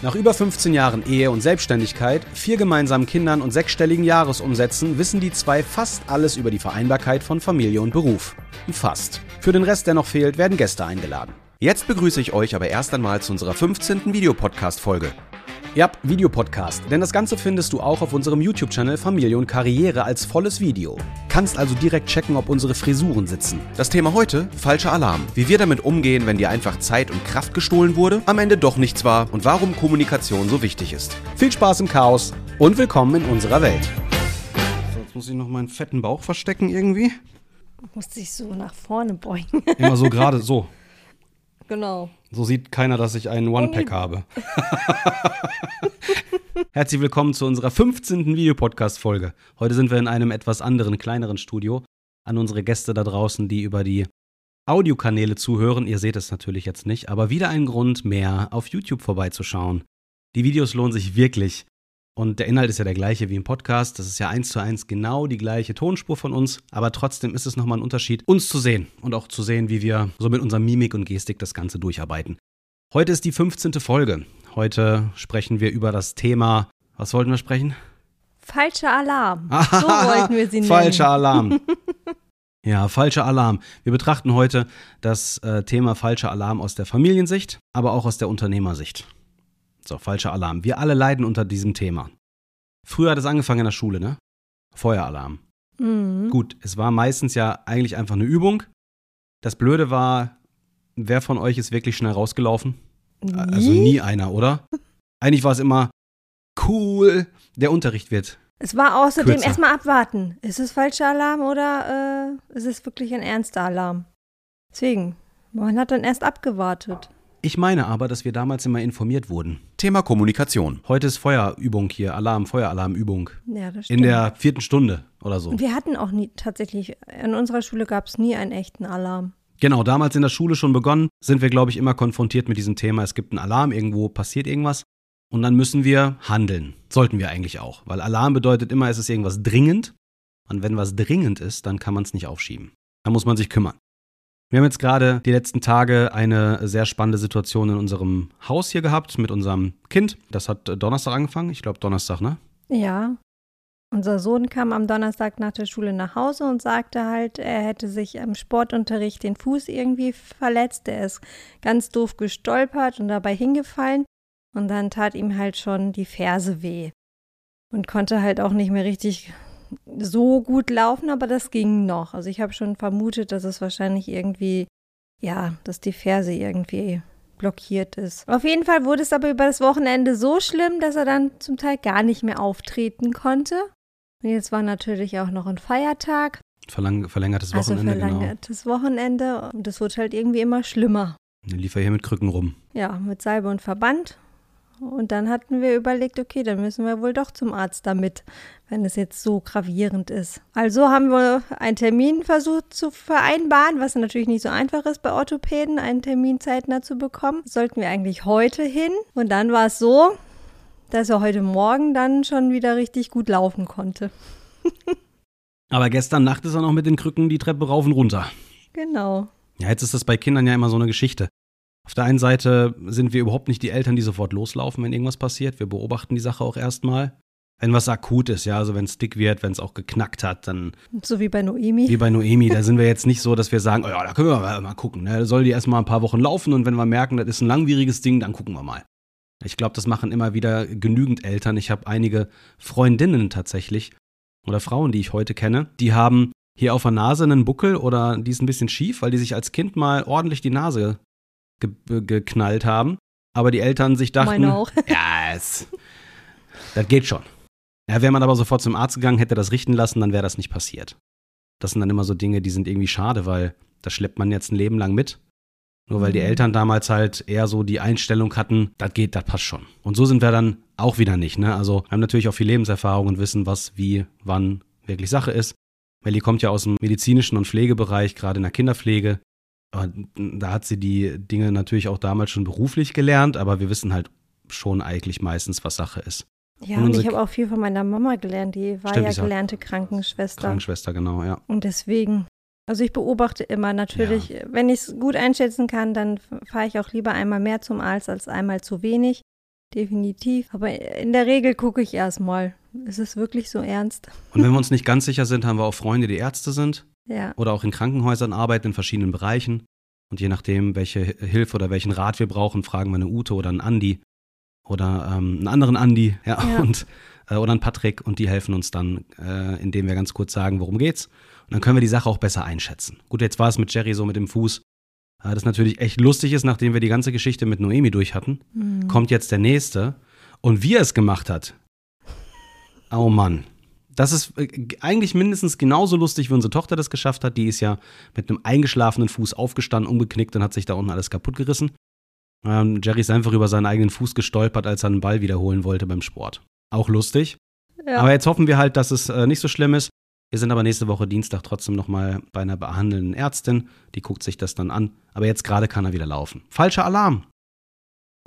Nach über 15 Jahren Ehe und Selbstständigkeit, vier gemeinsamen Kindern und sechsstelligen Jahresumsätzen wissen die zwei fast alles über die Vereinbarkeit von Familie und Beruf. Fast. Für den Rest, der noch fehlt, werden Gäste eingeladen. Jetzt begrüße ich euch aber erst einmal zu unserer 15. Videopodcast-Folge. Ja, Videopodcast, denn das Ganze findest du auch auf unserem YouTube-Channel Familie und Karriere als volles Video. Kannst also direkt checken, ob unsere Frisuren sitzen. Das Thema heute, falscher Alarm. Wie wir damit umgehen, wenn dir einfach Zeit und Kraft gestohlen wurde, am Ende doch nichts war und warum Kommunikation so wichtig ist. Viel Spaß im Chaos und willkommen in unserer Welt. So, jetzt muss ich noch meinen fetten Bauch verstecken irgendwie. Muss sich so nach vorne beugen. Immer so gerade so. Genau. So sieht keiner, dass ich einen One-Pack habe. Herzlich willkommen zu unserer 15. Videopodcast-Folge. Heute sind wir in einem etwas anderen, kleineren Studio. An unsere Gäste da draußen, die über die Audiokanäle zuhören. Ihr seht es natürlich jetzt nicht, aber wieder ein Grund mehr, auf YouTube vorbeizuschauen. Die Videos lohnen sich wirklich. Und der Inhalt ist ja der gleiche wie im Podcast. Das ist ja eins zu eins genau die gleiche Tonspur von uns. Aber trotzdem ist es nochmal ein Unterschied, uns zu sehen und auch zu sehen, wie wir so mit unserer Mimik und Gestik das Ganze durcharbeiten. Heute ist die 15. Folge. Heute sprechen wir über das Thema. Was wollten wir sprechen? Falscher Alarm. So wollten wir sie nennen. Falscher Alarm. Ja, falscher Alarm. Wir betrachten heute das äh, Thema falscher Alarm aus der Familiensicht, aber auch aus der Unternehmersicht. So, falscher Alarm. Wir alle leiden unter diesem Thema. Früher hat es angefangen in der Schule, ne? Feueralarm. Mhm. Gut, es war meistens ja eigentlich einfach eine Übung. Das Blöde war, wer von euch ist wirklich schnell rausgelaufen? Also nie einer, oder? Eigentlich war es immer cool, der Unterricht wird. Es war außerdem erstmal abwarten. Ist es falscher Alarm oder äh, ist es wirklich ein ernster Alarm? Deswegen, man hat dann erst abgewartet. Ich meine aber, dass wir damals immer informiert wurden. Thema Kommunikation. Heute ist Feuerübung hier, Alarm, Feueralarmübung. Ja, das stimmt. In der vierten Stunde oder so. Und wir hatten auch nie, tatsächlich, in unserer Schule gab es nie einen echten Alarm. Genau, damals in der Schule schon begonnen, sind wir, glaube ich, immer konfrontiert mit diesem Thema. Es gibt einen Alarm, irgendwo passiert irgendwas. Und dann müssen wir handeln. Sollten wir eigentlich auch. Weil Alarm bedeutet immer, es ist irgendwas dringend. Und wenn was dringend ist, dann kann man es nicht aufschieben. Da muss man sich kümmern. Wir haben jetzt gerade die letzten Tage eine sehr spannende Situation in unserem Haus hier gehabt mit unserem Kind. Das hat Donnerstag angefangen. Ich glaube Donnerstag, ne? Ja. Unser Sohn kam am Donnerstag nach der Schule nach Hause und sagte halt, er hätte sich im Sportunterricht den Fuß irgendwie verletzt. Er ist ganz doof gestolpert und dabei hingefallen. Und dann tat ihm halt schon die Ferse weh. Und konnte halt auch nicht mehr richtig so gut laufen, aber das ging noch. Also ich habe schon vermutet, dass es wahrscheinlich irgendwie, ja, dass die Ferse irgendwie blockiert ist. Auf jeden Fall wurde es aber über das Wochenende so schlimm, dass er dann zum Teil gar nicht mehr auftreten konnte. Und jetzt war natürlich auch noch ein Feiertag, Verlang verlängertes also Wochenende, genau. verlängertes Wochenende. Und das wurde halt irgendwie immer schlimmer. Dann lief er hier mit Krücken rum. Ja, mit Salbe und Verband. Und dann hatten wir überlegt, okay, dann müssen wir wohl doch zum Arzt damit, wenn es jetzt so gravierend ist. Also haben wir einen Termin versucht zu vereinbaren, was natürlich nicht so einfach ist bei Orthopäden, einen Termin zeitnah zu bekommen. Sollten wir eigentlich heute hin. Und dann war es so, dass er heute Morgen dann schon wieder richtig gut laufen konnte. Aber gestern Nacht ist er noch mit den Krücken die Treppe rauf und runter. Genau. Ja, jetzt ist das bei Kindern ja immer so eine Geschichte. Auf der einen Seite sind wir überhaupt nicht die Eltern, die sofort loslaufen, wenn irgendwas passiert. Wir beobachten die Sache auch erstmal. Wenn was akut ist, ja, also wenn es dick wird, wenn es auch geknackt hat, dann So wie bei Noemi. wie bei Noemi, da sind wir jetzt nicht so, dass wir sagen, oh ja, da können wir mal, mal gucken. Ne? Soll die erstmal ein paar Wochen laufen und wenn wir merken, das ist ein langwieriges Ding, dann gucken wir mal. Ich glaube, das machen immer wieder genügend Eltern. Ich habe einige Freundinnen tatsächlich oder Frauen, die ich heute kenne, die haben hier auf der Nase einen Buckel oder die ist ein bisschen schief, weil die sich als Kind mal ordentlich die Nase ge geknallt haben. Aber die Eltern sich dachten, ja, es, das geht schon. Ja, wäre man aber sofort zum Arzt gegangen, hätte das richten lassen, dann wäre das nicht passiert. Das sind dann immer so Dinge, die sind irgendwie schade, weil das schleppt man jetzt ein Leben lang mit. Nur weil die Mhm. Eltern damals halt eher so die Einstellung hatten, das geht, das passt schon. Und so sind wir dann auch wieder nicht, ne? Also haben natürlich auch viel Lebenserfahrung und wissen, was, wie, wann wirklich Sache ist. Melli kommt ja aus dem medizinischen und Pflegebereich, gerade in der Kinderpflege. Da hat sie die Dinge natürlich auch damals schon beruflich gelernt, aber wir wissen halt schon eigentlich meistens, was Sache ist. Ja, und, und ich habe auch viel von meiner Mama gelernt. Die war Stimmt, ja gelernte Krankenschwester. Krankenschwester, genau, ja. Und deswegen, also ich beobachte immer natürlich, ja. wenn ich es gut einschätzen kann, dann fahre ich auch lieber einmal mehr zum Arzt als einmal zu wenig. Definitiv. Aber in der Regel gucke ich erstmal. Ist es wirklich so ernst? Und wenn wir uns nicht ganz sicher sind, haben wir auch Freunde, die Ärzte sind. Ja. Oder auch in Krankenhäusern arbeiten in verschiedenen Bereichen. Und je nachdem, welche Hilfe oder welchen Rat wir brauchen, fragen wir eine Ute oder einen Andi oder ähm, einen anderen Andi ja, ja. Und, äh, oder einen Patrick und die helfen uns dann, äh, indem wir ganz kurz sagen, worum geht's. Und dann können wir die Sache auch besser einschätzen. Gut, jetzt war es mit Jerry so mit dem Fuß. Das natürlich echt lustig ist, nachdem wir die ganze Geschichte mit Noemi durch hatten, mhm. kommt jetzt der nächste. Und wie er es gemacht hat, oh Mann. Das ist äh, eigentlich mindestens genauso lustig, wie unsere Tochter das geschafft hat. Die ist ja mit einem eingeschlafenen Fuß aufgestanden, umgeknickt und hat sich da unten alles kaputt gerissen. Ähm, Jerry ist einfach über seinen eigenen Fuß gestolpert, als er einen Ball wiederholen wollte beim Sport. Auch lustig. Ja. Aber jetzt hoffen wir halt, dass es äh, nicht so schlimm ist. Wir sind aber nächste Woche Dienstag trotzdem nochmal bei einer behandelnden Ärztin. Die guckt sich das dann an. Aber jetzt gerade kann er wieder laufen. Falscher Alarm.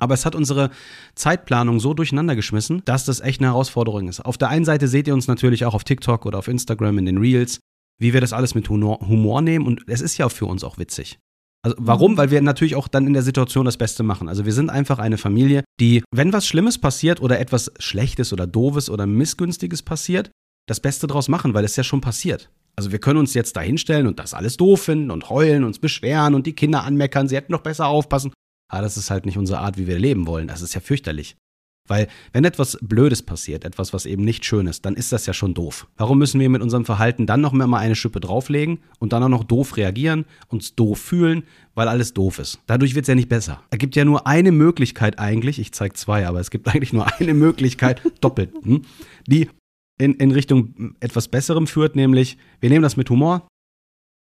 Aber es hat unsere Zeitplanung so durcheinander geschmissen, dass das echt eine Herausforderung ist. Auf der einen Seite seht ihr uns natürlich auch auf TikTok oder auf Instagram in den Reels, wie wir das alles mit Humor nehmen. Und es ist ja für uns auch witzig. Also warum? Mhm. Weil wir natürlich auch dann in der Situation das Beste machen. Also wir sind einfach eine Familie, die, wenn was Schlimmes passiert oder etwas Schlechtes oder Doofes oder Missgünstiges passiert, das Beste draus machen, weil es ja schon passiert. Also wir können uns jetzt da hinstellen und das alles doof finden und heulen, uns beschweren und die Kinder anmeckern, sie hätten doch besser aufpassen. Aber das ist halt nicht unsere Art, wie wir leben wollen. Das ist ja fürchterlich. Weil wenn etwas Blödes passiert, etwas, was eben nicht schön ist, dann ist das ja schon doof. Warum müssen wir mit unserem Verhalten dann noch mal eine Schippe drauflegen und dann auch noch doof reagieren, uns doof fühlen, weil alles doof ist? Dadurch wird es ja nicht besser. Es gibt ja nur eine Möglichkeit eigentlich, ich zeige zwei, aber es gibt eigentlich nur eine Möglichkeit, doppelt, hm, die in, in Richtung etwas Besserem führt, nämlich wir nehmen das mit Humor,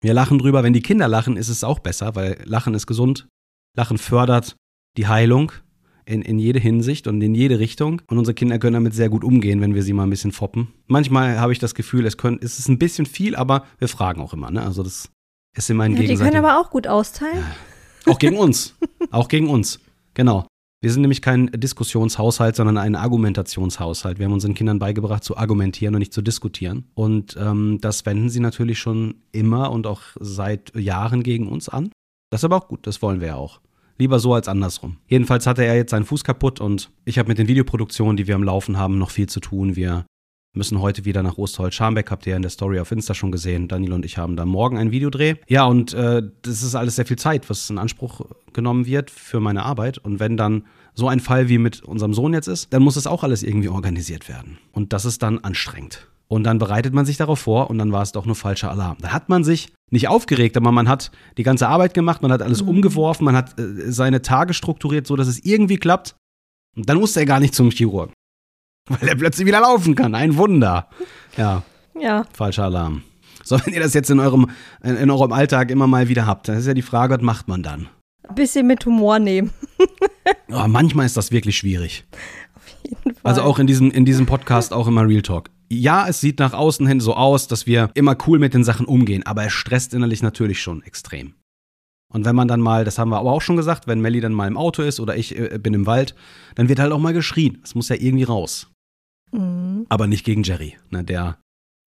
wir lachen drüber. Wenn die Kinder lachen, ist es auch besser, weil Lachen ist gesund. Lachen fördert die Heilung in, in jede Hinsicht und in jede Richtung. Und unsere Kinder können damit sehr gut umgehen, wenn wir sie mal ein bisschen foppen. Manchmal habe ich das Gefühl, es, können, es ist ein bisschen viel, aber wir fragen auch immer. Ne? Also das ist immer ein ja, Die können aber auch gut austeilen. Ja. Auch gegen uns. auch gegen uns. Genau. Wir sind nämlich kein Diskussionshaushalt, sondern ein Argumentationshaushalt. Wir haben unseren Kindern beigebracht, zu argumentieren und nicht zu diskutieren. Und ähm, das wenden sie natürlich schon immer und auch seit Jahren gegen uns an. Das ist aber auch gut, das wollen wir ja auch. Lieber so als andersrum. Jedenfalls hatte er jetzt seinen Fuß kaputt und ich habe mit den Videoproduktionen, die wir am Laufen haben, noch viel zu tun. Wir müssen heute wieder nach Osterholz-Scharmbeck, habt ihr ja in der Story auf Insta schon gesehen. Daniel und ich haben da morgen ein Videodreh. Ja, und äh, das ist alles sehr viel Zeit, was in Anspruch genommen wird für meine Arbeit. Und wenn dann so ein Fall wie mit unserem Sohn jetzt ist, dann muss das auch alles irgendwie organisiert werden. Und das ist dann anstrengend. Und dann bereitet man sich darauf vor und dann war es doch nur falscher Alarm. Da hat man sich nicht aufgeregt, aber man hat die ganze Arbeit gemacht, man hat alles mhm. umgeworfen, man hat äh, seine Tage strukturiert, so dass es irgendwie klappt. Und dann musste er gar nicht zum Chirurg. Weil er plötzlich wieder laufen kann. Ein Wunder. Ja. Ja. Falscher Alarm. So, wenn ihr das jetzt in eurem, in, in eurem Alltag immer mal wieder habt, dann ist ja die Frage, was macht man dann? Ein bisschen mit Humor nehmen. oh, manchmal ist das wirklich schwierig. Auf jeden Fall. Also auch in diesem, in diesem Podcast auch immer Real Talk ja, es sieht nach außen hin so aus, dass wir immer cool mit den Sachen umgehen, aber es stresst innerlich natürlich schon extrem. Und wenn man dann mal, das haben wir aber auch schon gesagt, wenn Melly dann mal im Auto ist oder ich äh, bin im Wald, dann wird halt auch mal geschrien. Das muss ja irgendwie raus. Mhm. Aber nicht gegen Jerry. Ne, der,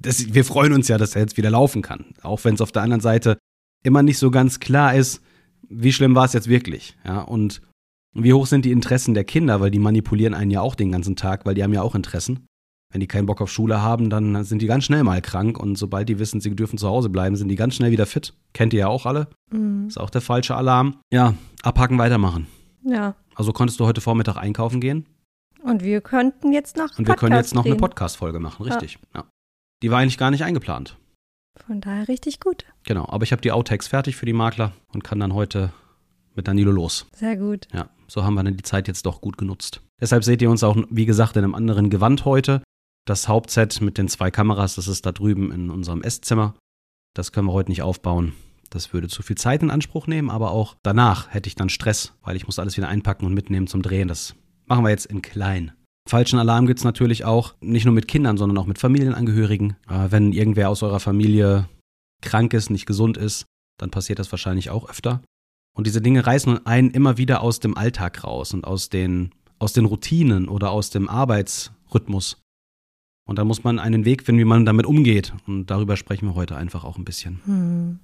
das, wir freuen uns ja, dass er jetzt wieder laufen kann. Auch wenn es auf der anderen Seite immer nicht so ganz klar ist, wie schlimm war es jetzt wirklich. Ja, und wie hoch sind die Interessen der Kinder, weil die manipulieren einen ja auch den ganzen Tag, weil die haben ja auch Interessen. Wenn die keinen Bock auf Schule haben, dann sind die ganz schnell mal krank und sobald die wissen, sie dürfen zu Hause bleiben, sind die ganz schnell wieder fit. Kennt ihr ja auch alle. Mhm. Ist auch der falsche Alarm. Ja, abhaken, weitermachen. Ja. Also konntest du heute Vormittag einkaufen gehen? Und wir könnten jetzt noch Und wir können jetzt noch drehen. eine Podcast-Folge machen, richtig. Ja. ja. Die war eigentlich gar nicht eingeplant. Von daher richtig gut. Genau, aber ich habe die Outtakes fertig für die Makler und kann dann heute mit Danilo los. Sehr gut. Ja, so haben wir dann die Zeit jetzt doch gut genutzt. Deshalb seht ihr uns auch, wie gesagt, in einem anderen Gewand heute. Das Hauptset mit den zwei Kameras, das ist da drüben in unserem Esszimmer. Das können wir heute nicht aufbauen. Das würde zu viel Zeit in Anspruch nehmen, aber auch danach hätte ich dann Stress, weil ich muss alles wieder einpacken und mitnehmen zum Drehen. Das machen wir jetzt in klein. Falschen Alarm gibt es natürlich auch nicht nur mit Kindern, sondern auch mit Familienangehörigen. Äh, wenn irgendwer aus eurer Familie krank ist, nicht gesund ist, dann passiert das wahrscheinlich auch öfter. Und diese Dinge reißen einen immer wieder aus dem Alltag raus und aus den, aus den Routinen oder aus dem Arbeitsrhythmus. Und da muss man einen Weg finden, wie man damit umgeht. Und darüber sprechen wir heute einfach auch ein bisschen. Hm.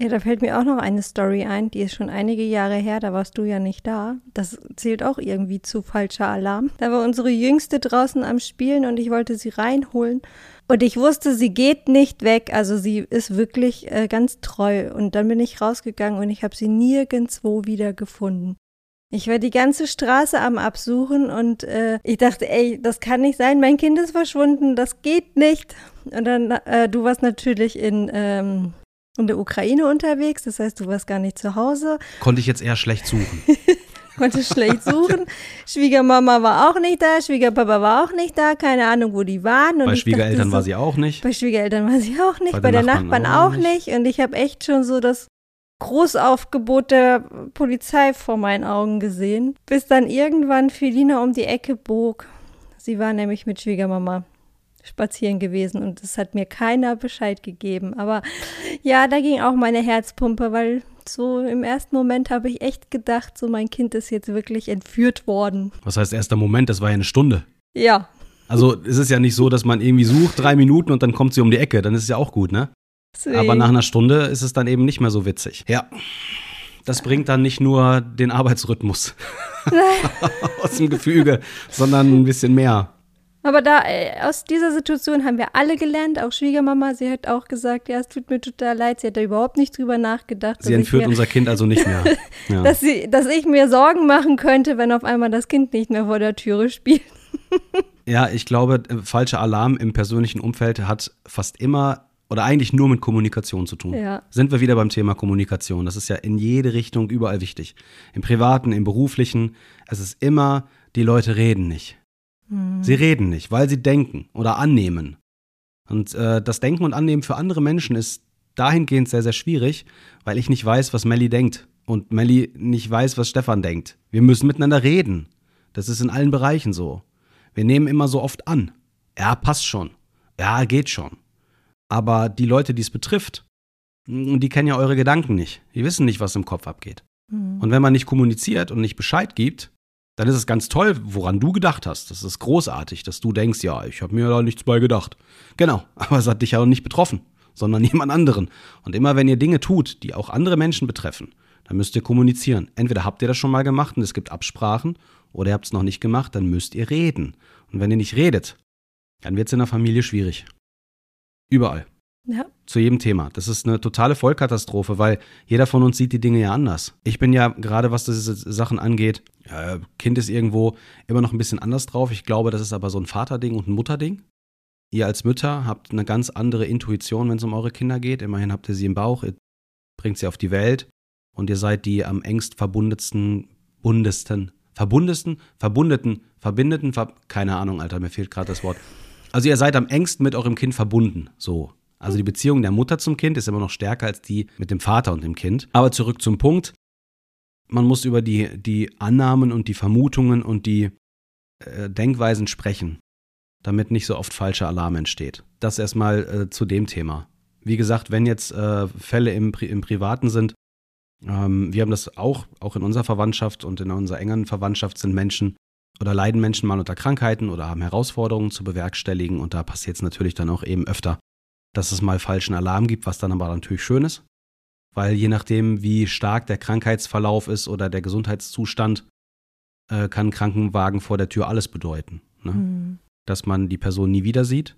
Ja, da fällt mir auch noch eine Story ein, die ist schon einige Jahre her, da warst du ja nicht da. Das zählt auch irgendwie zu falscher Alarm. Da war unsere Jüngste draußen am Spielen und ich wollte sie reinholen. Und ich wusste, sie geht nicht weg. Also sie ist wirklich äh, ganz treu. Und dann bin ich rausgegangen und ich habe sie nirgendwo wieder gefunden. Ich war die ganze Straße am Absuchen und äh, ich dachte, ey, das kann nicht sein, mein Kind ist verschwunden, das geht nicht. Und dann, äh, du warst natürlich in, ähm, in der Ukraine unterwegs, das heißt, du warst gar nicht zu Hause. Konnte ich jetzt eher schlecht suchen. Konnte schlecht suchen. Schwiegermama war auch nicht da, Schwiegerpapa war auch nicht da, keine Ahnung, wo die waren. Und bei Schwiegereltern so, war sie auch nicht. Bei Schwiegereltern war sie auch nicht, bei, bei der Nachbarn, Nachbarn auch, nicht. nicht. Und ich habe echt schon so das Großaufgebot der Polizei vor meinen Augen gesehen, bis dann irgendwann Felina um die Ecke bog. Sie war nämlich mit Schwiegermama spazieren gewesen und es hat mir keiner Bescheid gegeben. Aber ja, da ging auch meine Herzpumpe, weil so im ersten Moment habe ich echt gedacht, so mein Kind ist jetzt wirklich entführt worden. Was heißt erster Moment? Das war ja eine Stunde. Ja. Also es ist ja nicht so, dass man irgendwie sucht, drei Minuten und dann kommt sie um die Ecke. Dann ist es ja auch gut, ne? Sweet. Aber nach einer Stunde ist es dann eben nicht mehr so witzig. Ja. Das bringt dann nicht nur den Arbeitsrhythmus aus dem Gefüge, sondern ein bisschen mehr. Aber da äh, aus dieser Situation haben wir alle gelernt, auch Schwiegermama, sie hat auch gesagt, ja, es tut mir total leid, sie hat da überhaupt nicht drüber nachgedacht. Sie entführt mir, unser Kind also nicht mehr. Ja. dass, sie, dass ich mir Sorgen machen könnte, wenn auf einmal das Kind nicht mehr vor der Türe spielt. ja, ich glaube, äh, falscher Alarm im persönlichen Umfeld hat fast immer oder eigentlich nur mit Kommunikation zu tun. Ja. Sind wir wieder beim Thema Kommunikation. Das ist ja in jede Richtung überall wichtig. Im privaten, im beruflichen. Es ist immer, die Leute reden nicht. Mhm. Sie reden nicht, weil sie denken oder annehmen. Und äh, das Denken und Annehmen für andere Menschen ist dahingehend sehr, sehr schwierig, weil ich nicht weiß, was Melly denkt. Und Melly nicht weiß, was Stefan denkt. Wir müssen miteinander reden. Das ist in allen Bereichen so. Wir nehmen immer so oft an. Ja, passt schon. Ja, geht schon. Aber die Leute, die es betrifft, mm, die kennen ja eure Gedanken nicht. Die wissen nicht, was im Kopf abgeht. Mhm. Und wenn man nicht kommuniziert und nicht Bescheid gibt, dann ist es ganz toll, woran du gedacht hast. Das ist großartig, dass du denkst, ja, ich habe mir da nichts bei gedacht. Genau, aber es hat dich ja auch nicht betroffen, sondern jemand anderen. Und immer wenn ihr Dinge tut, die auch andere Menschen betreffen, dann müsst ihr kommunizieren. Entweder habt ihr das schon mal gemacht und es gibt Absprachen, oder ihr habt es noch nicht gemacht, dann müsst ihr reden. Und wenn ihr nicht redet, dann wird es in der Familie schwierig. Überall. Ja. Zu jedem Thema. Das ist eine totale Vollkatastrophe, weil jeder von uns sieht die Dinge ja anders. Ich bin ja gerade, was diese Sachen angeht, äh, Kind ist irgendwo immer noch ein bisschen anders drauf. Ich glaube, das ist aber so ein Vaterding und ein Mutterding. Ihr als Mütter habt eine ganz andere Intuition, wenn es um eure Kinder geht. Immerhin habt ihr sie im Bauch, ihr bringt sie auf die Welt und ihr seid die am engst verbundetsten, bundesten, verbundesten, verbundeten, verbindeten, ver keine Ahnung, Alter, mir fehlt gerade das Wort. Also ihr seid am engsten mit eurem Kind verbunden, so. Also die Beziehung der Mutter zum Kind ist immer noch stärker als die mit dem Vater und dem Kind. Aber zurück zum Punkt. Man muss über die, die Annahmen und die Vermutungen und die äh, Denkweisen sprechen, damit nicht so oft falscher Alarm entsteht. Das erstmal äh, zu dem Thema. Wie gesagt, wenn jetzt äh, Fälle im, im Privaten sind, ähm, wir haben das auch, auch in unserer Verwandtschaft und in unserer engen Verwandtschaft sind Menschen, oder leiden Menschen mal unter Krankheiten oder haben Herausforderungen zu bewerkstelligen und da passiert es natürlich dann auch eben öfter, dass es mal falschen Alarm gibt, was dann aber natürlich schön ist, weil je nachdem, wie stark der Krankheitsverlauf ist oder der Gesundheitszustand, äh, kann Krankenwagen vor der Tür alles bedeuten. Ne? Mhm. Dass man die Person nie wieder sieht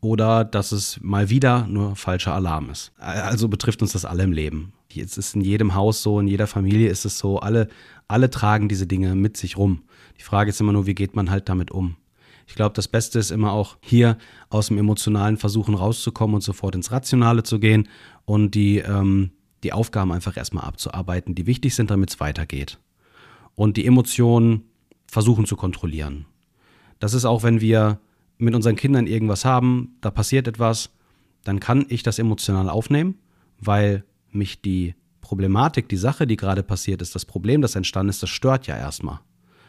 oder dass es mal wieder nur falscher Alarm ist. Also betrifft uns das alle im Leben. Es ist in jedem Haus so, in jeder Familie ist es so, alle, alle tragen diese Dinge mit sich rum. Die Frage ist immer nur, wie geht man halt damit um? Ich glaube, das Beste ist immer auch hier aus dem emotionalen Versuchen rauszukommen und sofort ins Rationale zu gehen und die, ähm, die Aufgaben einfach erstmal abzuarbeiten, die wichtig sind, damit es weitergeht. Und die Emotionen versuchen zu kontrollieren. Das ist auch, wenn wir mit unseren Kindern irgendwas haben, da passiert etwas, dann kann ich das emotional aufnehmen, weil mich die Problematik, die Sache, die gerade passiert ist, das Problem, das entstanden ist, das stört ja erstmal.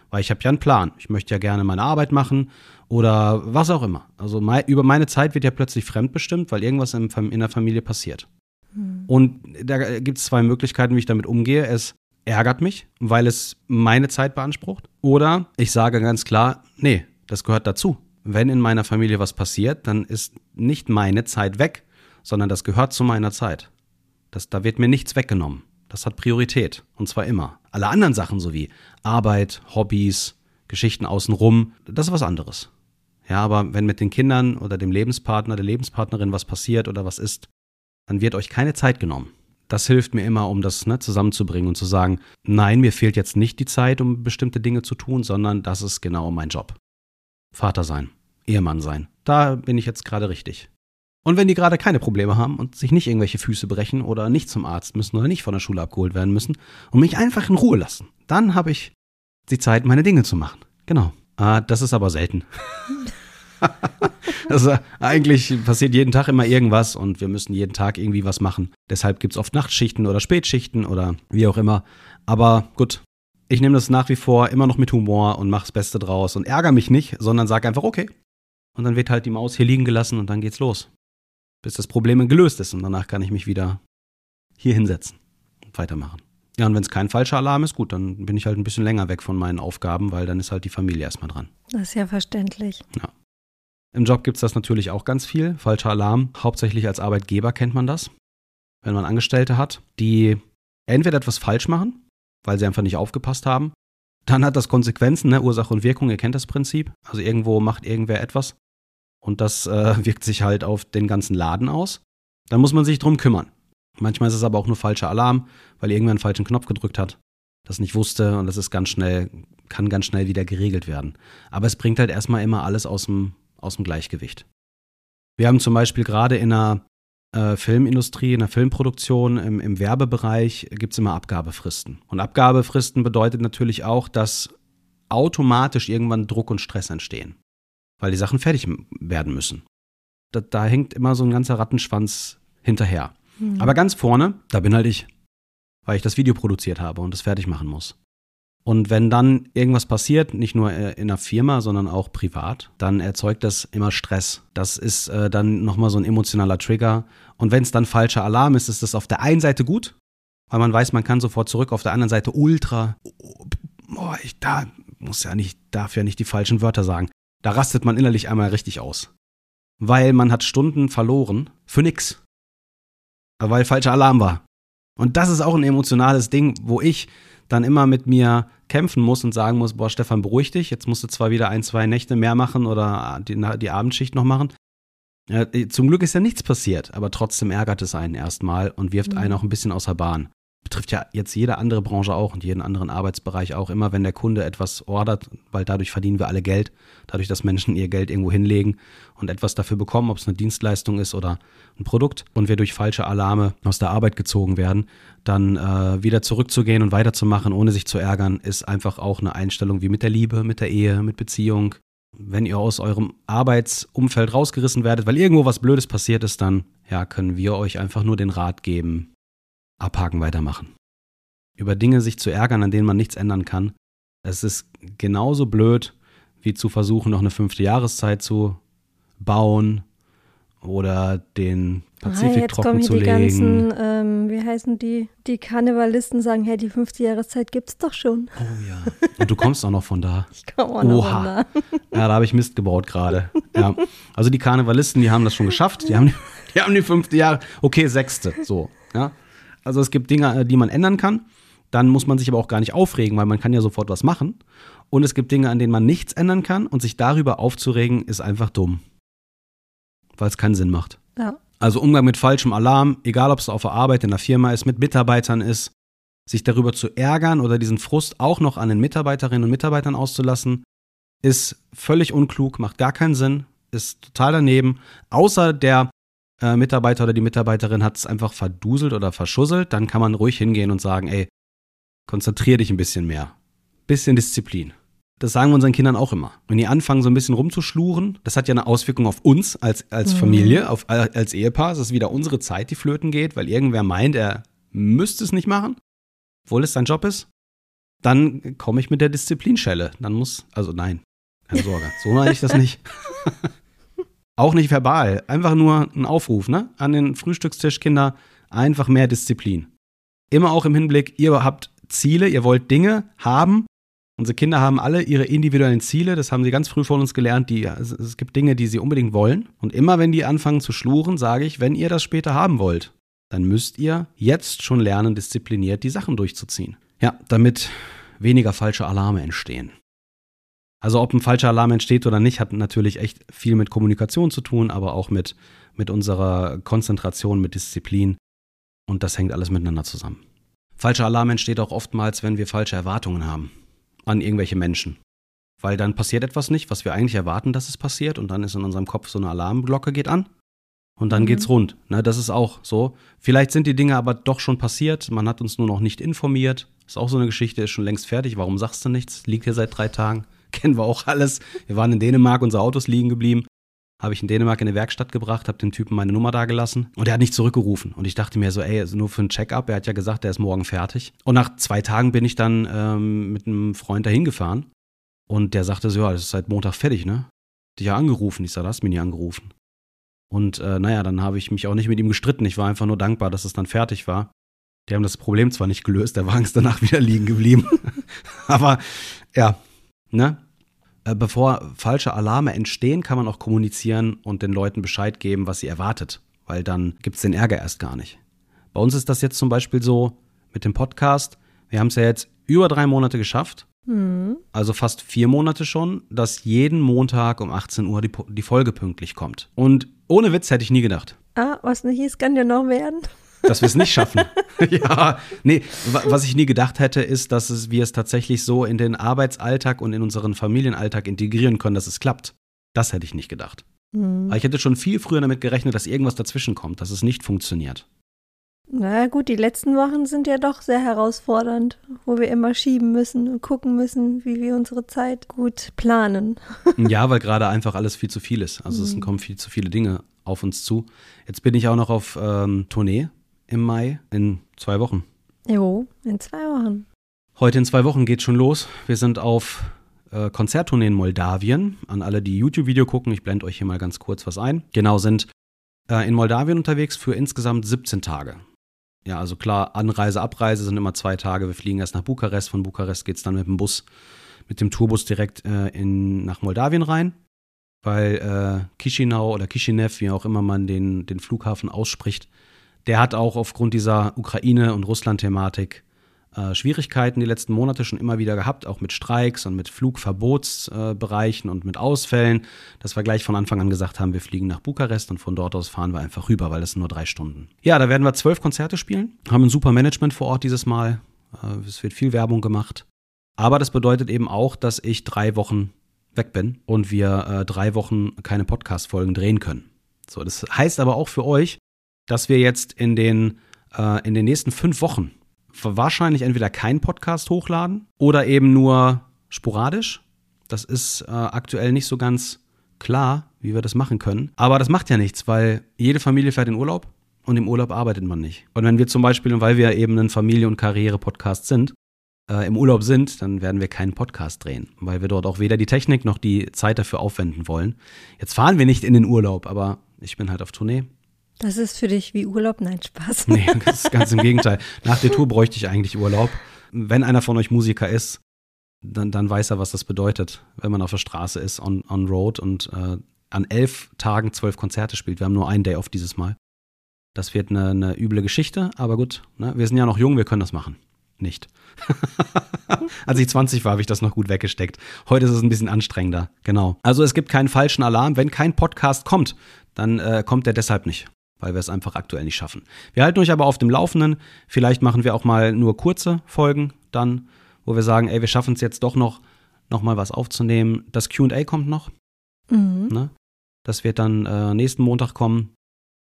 Weil ich habe ja einen Plan. Ich möchte ja gerne meine Arbeit machen oder was auch immer. Also mein, über meine Zeit wird ja plötzlich fremdbestimmt, weil irgendwas in, in der Familie passiert. Hm. Und da gibt es zwei Möglichkeiten, wie ich damit umgehe. Es ärgert mich, weil es meine Zeit beansprucht. Oder ich sage ganz klar, nee, das gehört dazu. Wenn in meiner Familie was passiert, dann ist nicht meine Zeit weg, sondern das gehört zu meiner Zeit. Das, da wird mir nichts weggenommen. Das hat Priorität. Und zwar immer. Alle anderen Sachen sowie Arbeit, Hobbys, Geschichten außenrum, das ist was anderes. Ja, aber wenn mit den Kindern oder dem Lebenspartner, der Lebenspartnerin was passiert oder was ist, dann wird euch keine Zeit genommen. Das hilft mir immer, um das ne, zusammenzubringen und zu sagen, nein, mir fehlt jetzt nicht die Zeit, um bestimmte Dinge zu tun, sondern das ist genau mein Job. Vater sein, Ehemann sein. Da bin ich jetzt gerade richtig. Und wenn die gerade keine Probleme haben und sich nicht irgendwelche Füße brechen oder nicht zum Arzt müssen oder nicht von der Schule abgeholt werden müssen und mich einfach in Ruhe lassen, dann habe ich die Zeit, meine Dinge zu machen. Genau. Ah, das ist aber selten. also eigentlich passiert jeden Tag immer irgendwas und wir müssen jeden Tag irgendwie was machen. Deshalb gibt es oft Nachtschichten oder Spätschichten oder wie auch immer. Aber gut, ich nehme das nach wie vor immer noch mit Humor und mache das Beste draus und ärgere mich nicht, sondern sage einfach, okay. Und dann wird halt die Maus hier liegen gelassen und dann geht's los bis das Problem gelöst ist und danach kann ich mich wieder hier hinsetzen und weitermachen. Ja, und wenn es kein falscher Alarm ist, gut, dann bin ich halt ein bisschen länger weg von meinen Aufgaben, weil dann ist halt die Familie erstmal dran. Das ist ja verständlich. Ja. Im Job gibt es das natürlich auch ganz viel. Falscher Alarm. Hauptsächlich als Arbeitgeber kennt man das. Wenn man Angestellte hat, die entweder etwas falsch machen, weil sie einfach nicht aufgepasst haben. Dann hat das Konsequenzen, ne? Ursache und Wirkung, ihr kennt das Prinzip. Also irgendwo macht irgendwer etwas und das äh, wirkt sich halt auf den ganzen Laden aus. Dann muss man sich drum kümmern. Manchmal ist es aber auch nur falscher Alarm, weil irgendwer einen falschen Knopf gedrückt hat, das nicht wusste und das ist ganz schnell, kann ganz schnell wieder geregelt werden. Aber es bringt halt erstmal immer alles aus dem, aus dem Gleichgewicht. Wir haben zum Beispiel gerade in der äh, Filmindustrie, in der Filmproduktion, im, im Werbebereich gibt es immer Abgabefristen. Und Abgabefristen bedeutet natürlich auch, dass automatisch irgendwann Druck und Stress entstehen weil die Sachen fertig werden müssen. Da, da hängt immer so ein ganzer Rattenschwanz hinterher. Mhm. Aber ganz vorne, da bin halt ich, weil ich das Video produziert habe und es fertig machen muss. Und wenn dann irgendwas passiert, nicht nur äh, in einer Firma, sondern auch privat, dann erzeugt das immer Stress. Das ist äh, dann nochmal so ein emotionaler Trigger. Und wenn es dann falscher Alarm ist, ist das auf der einen Seite gut, weil man weiß, man kann sofort zurück, auf der anderen Seite ultra. Oh, ich da muss ja nicht, darf ja nicht die falschen Wörter sagen. Da rastet man innerlich einmal richtig aus. Weil man hat Stunden verloren für nix. Weil falscher Alarm war. Und das ist auch ein emotionales Ding, wo ich dann immer mit mir kämpfen muss und sagen muss, boah, Stefan, beruhig dich, jetzt musst du zwar wieder ein, zwei Nächte mehr machen oder die, die Abendschicht noch machen. Zum Glück ist ja nichts passiert, aber trotzdem ärgert es einen erstmal und wirft mhm. einen auch ein bisschen außer Bahn betrifft ja jetzt jede andere Branche auch und jeden anderen Arbeitsbereich auch. Immer wenn der Kunde etwas ordert, weil dadurch verdienen wir alle Geld, dadurch, dass Menschen ihr Geld irgendwo hinlegen und etwas dafür bekommen, ob es eine Dienstleistung ist oder ein Produkt und wir durch falsche Alarme aus der Arbeit gezogen werden, dann äh, wieder zurückzugehen und weiterzumachen, ohne sich zu ärgern, ist einfach auch eine Einstellung wie mit der Liebe, mit der Ehe, mit Beziehung. Wenn ihr aus eurem Arbeitsumfeld rausgerissen werdet, weil irgendwo was Blödes passiert ist, dann ja, können wir euch einfach nur den Rat geben, abhaken, weitermachen. Über Dinge sich zu ärgern, an denen man nichts ändern kann, es ist genauso blöd, wie zu versuchen, noch eine fünfte Jahreszeit zu bauen oder den Pazifik ah, jetzt trocken kommen hier zu die legen. Ganzen, ähm, wie heißen die? Die Karnevalisten sagen, hey, die fünfte Jahreszeit gibt's doch schon. Oh ja. Und du kommst auch noch von da. Ich komme auch noch von da. Ja, da habe ich Mist gebaut gerade. Ja. Also die Karnevalisten, die haben das schon geschafft. Die haben die, die haben die fünfte Jahre. Okay, sechste. So. Ja. Also es gibt Dinge, äh, die man ändern kann. Dann muss man sich aber auch gar nicht aufregen, weil man kann ja sofort was machen. Und es gibt Dinge, an denen man nichts ändern kann. Und sich darüber aufzuregen, ist einfach dumm. Weil es keinen Sinn macht. Ja. Also Umgang mit falschem Alarm, egal ob es auf der Arbeit, in der Firma ist, mit Mitarbeitern ist, sich darüber zu ärgern oder diesen Frust auch noch an den Mitarbeiterinnen und Mitarbeitern auszulassen, ist völlig unklug, macht gar keinen Sinn, ist total daneben. Außer der äh, Mitarbeiter oder die Mitarbeiterin hat es einfach verduselt oder verschusselt, dann kann man ruhig hingehen und sagen, ey, konzentrier dich ein bisschen mehr. Bisschen Disziplin. Das sagen wir unseren Kindern auch immer. Wenn die anfangen, so ein bisschen rumzuschluren, das hat ja eine Auswirkung auf uns als, als mhm. Familie, auf, als Ehepaar. Es ist wieder unsere Zeit, die flöten geht, weil irgendwer meint, er müsste es nicht machen, obwohl es sein Job ist. dann komme ich mit der Disziplinschelle. Dann muss, also nein, keine Sorge, so meine ich das nicht. Auch nicht verbal, einfach nur ein Aufruf, ne? An den Frühstückstisch, Kinder, einfach mehr Disziplin. Immer auch im Hinblick, ihr habt Ziele, ihr wollt Dinge haben. Unsere Kinder haben alle ihre individuellen Ziele, das haben sie ganz früh von uns gelernt. Die, es gibt Dinge, die sie unbedingt wollen. Und immer wenn die anfangen zu schluren, sage ich, wenn ihr das später haben wollt, dann müsst ihr jetzt schon lernen, diszipliniert die Sachen durchzuziehen. Ja, damit weniger falsche Alarme entstehen. Also ob ein falscher Alarm entsteht oder nicht, hat natürlich echt viel mit Kommunikation zu tun, aber auch mit, mit unserer Konzentration, mit Disziplin. Und das hängt alles miteinander zusammen. Falscher Alarm entsteht auch oftmals, wenn wir falsche Erwartungen haben an irgendwelche Menschen. Weil dann passiert etwas nicht, was wir eigentlich erwarten, dass es passiert, und dann ist in unserem Kopf so eine Alarmglocke geht an und dann mhm. geht's rund. Ne, das ist auch so. Vielleicht sind die Dinge aber doch schon passiert, man hat uns nur noch nicht informiert. Ist auch so eine Geschichte, ist schon längst fertig. Warum sagst du nichts? Liegt hier seit drei Tagen. Kennen wir auch alles. Wir waren in Dänemark, unser Auto ist liegen geblieben. Habe ich in Dänemark in eine Werkstatt gebracht, habe dem Typen meine Nummer da gelassen und er hat nicht zurückgerufen. Und ich dachte mir so, ey, also nur für ein Check-up. Er hat ja gesagt, er ist morgen fertig. Und nach zwei Tagen bin ich dann ähm, mit einem Freund dahin gefahren und der sagte so, ja, das ist seit Montag fertig, ne? Dich ja angerufen. Ich sag, du hast mich nie angerufen. Und äh, naja, dann habe ich mich auch nicht mit ihm gestritten. Ich war einfach nur dankbar, dass es dann fertig war. Die haben das Problem zwar nicht gelöst, der Wagen ist danach wieder liegen geblieben. Aber ja, ne? Äh, bevor falsche Alarme entstehen, kann man auch kommunizieren und den Leuten Bescheid geben, was sie erwartet, weil dann gibt es den Ärger erst gar nicht. Bei uns ist das jetzt zum Beispiel so mit dem Podcast. Wir haben es ja jetzt über drei Monate geschafft, mhm. also fast vier Monate schon, dass jeden Montag um 18 Uhr die, die Folge pünktlich kommt. Und ohne Witz hätte ich nie gedacht. Ah, was nicht ist, kann ja noch werden dass wir es nicht schaffen. ja, nee, was ich nie gedacht hätte, ist, dass es, wir es tatsächlich so in den Arbeitsalltag und in unseren Familienalltag integrieren können, dass es klappt. Das hätte ich nicht gedacht. Mhm. Ich hätte schon viel früher damit gerechnet, dass irgendwas dazwischen kommt, dass es nicht funktioniert. Na gut, die letzten Wochen sind ja doch sehr herausfordernd, wo wir immer schieben müssen und gucken müssen, wie wir unsere Zeit gut planen. ja, weil gerade einfach alles viel zu viel ist. Also mhm. es kommen viel zu viele Dinge auf uns zu. Jetzt bin ich auch noch auf ähm, Tournee im Mai in zwei Wochen. Jo, in zwei Wochen. Heute in zwei Wochen geht schon los. Wir sind auf äh, Konzerttournee in Moldawien. An alle, die YouTube-Video gucken, ich blende euch hier mal ganz kurz was ein. Genau, sind äh, in Moldawien unterwegs für insgesamt 17 Tage. Ja, also klar, Anreise, Abreise sind immer zwei Tage. Wir fliegen erst nach Bukarest. Von Bukarest geht es dann mit dem Bus, mit dem Tourbus direkt äh, in, nach Moldawien rein. Weil äh, Chisinau oder Chisinau, wie auch immer man den, den Flughafen ausspricht, der hat auch aufgrund dieser Ukraine- und Russland-Thematik äh, Schwierigkeiten die letzten Monate schon immer wieder gehabt, auch mit Streiks und mit Flugverbotsbereichen äh, und mit Ausfällen, dass wir gleich von Anfang an gesagt haben, wir fliegen nach Bukarest und von dort aus fahren wir einfach rüber, weil das sind nur drei Stunden. Ja, da werden wir zwölf Konzerte spielen, haben ein super Management vor Ort dieses Mal. Äh, es wird viel Werbung gemacht. Aber das bedeutet eben auch, dass ich drei Wochen weg bin und wir äh, drei Wochen keine Podcast-Folgen drehen können. So, das heißt aber auch für euch, dass wir jetzt in den, äh, in den nächsten fünf Wochen wahrscheinlich entweder keinen Podcast hochladen oder eben nur sporadisch. Das ist äh, aktuell nicht so ganz klar, wie wir das machen können. Aber das macht ja nichts, weil jede Familie fährt in Urlaub und im Urlaub arbeitet man nicht. Und wenn wir zum Beispiel, weil wir eben ein Familie- und Karriere-Podcast sind, äh, im Urlaub sind, dann werden wir keinen Podcast drehen, weil wir dort auch weder die Technik noch die Zeit dafür aufwenden wollen. Jetzt fahren wir nicht in den Urlaub, aber ich bin halt auf Tournee das ist für dich wie Urlaub? Nein, Spaß. Nee, das ist ganz im Gegenteil. Nach der Tour bräuchte ich eigentlich Urlaub. Wenn einer von euch Musiker ist, dann, dann weiß er, was das bedeutet, wenn man auf der Straße ist, on, on road und äh, an elf Tagen zwölf Konzerte spielt. Wir haben nur einen Day off dieses Mal. Das wird eine, eine üble Geschichte, aber gut, ne? wir sind ja noch jung, wir können das machen. Nicht. Als ich 20 war, habe ich das noch gut weggesteckt. Heute ist es ein bisschen anstrengender. Genau. Also es gibt keinen falschen Alarm. Wenn kein Podcast kommt, dann äh, kommt der deshalb nicht weil wir es einfach aktuell nicht schaffen. Wir halten euch aber auf dem Laufenden. Vielleicht machen wir auch mal nur kurze Folgen dann, wo wir sagen, ey, wir schaffen es jetzt doch noch, noch mal was aufzunehmen. Das Q&A kommt noch. Mhm. Ne? Das wird dann äh, nächsten Montag kommen.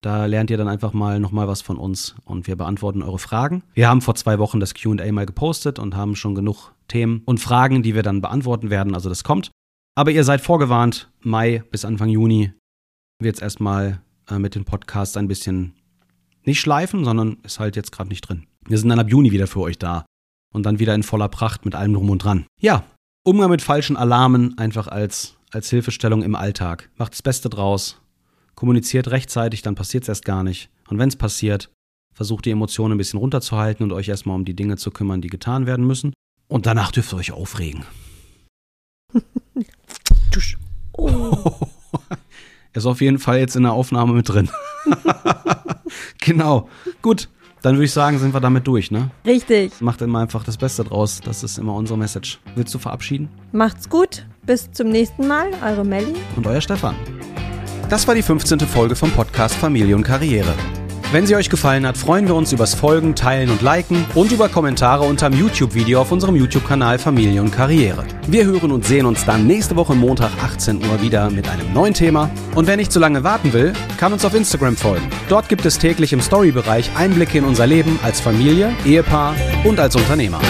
Da lernt ihr dann einfach mal noch mal was von uns und wir beantworten eure Fragen. Wir haben vor zwei Wochen das Q&A mal gepostet und haben schon genug Themen und Fragen, die wir dann beantworten werden. Also das kommt. Aber ihr seid vorgewarnt, Mai bis Anfang Juni wird es erstmal äh, mit den Podcasts ein bisschen nicht schleifen, sondern ist halt jetzt gerade nicht drin. Wir sind dann ab Juni wieder für euch da und dann wieder in voller Pracht mit allem drum und dran. Ja, Umgang mit falschen Alarmen einfach als, als Hilfestellung im Alltag. Macht das Beste draus, kommuniziert rechtzeitig, dann passiert es erst gar nicht. Und wenn es passiert, versucht die Emotionen ein bisschen runterzuhalten und euch erstmal um die Dinge zu kümmern, die getan werden müssen. Und danach dürft ihr euch aufregen. Oh. Ist auf jeden Fall jetzt in der Aufnahme mit drin. genau. Gut, dann würde ich sagen, sind wir damit durch, ne? Richtig. Macht immer einfach das Beste draus. Das ist immer unsere Message. Willst du verabschieden? Macht's gut. Bis zum nächsten Mal. Eure Melli. Und euer Stefan. Das war die 15. Folge vom Podcast Familie und Karriere. Wenn sie euch gefallen hat, freuen wir uns übers Folgen, Teilen und Liken und über Kommentare unter dem YouTube-Video auf unserem YouTube-Kanal Familie und Karriere. Wir hören und sehen uns dann nächste Woche Montag 18 Uhr wieder mit einem neuen Thema. Und wer nicht zu lange warten will, kann uns auf Instagram folgen. Dort gibt es täglich im Story-Bereich Einblicke in unser Leben als Familie, Ehepaar und als Unternehmer.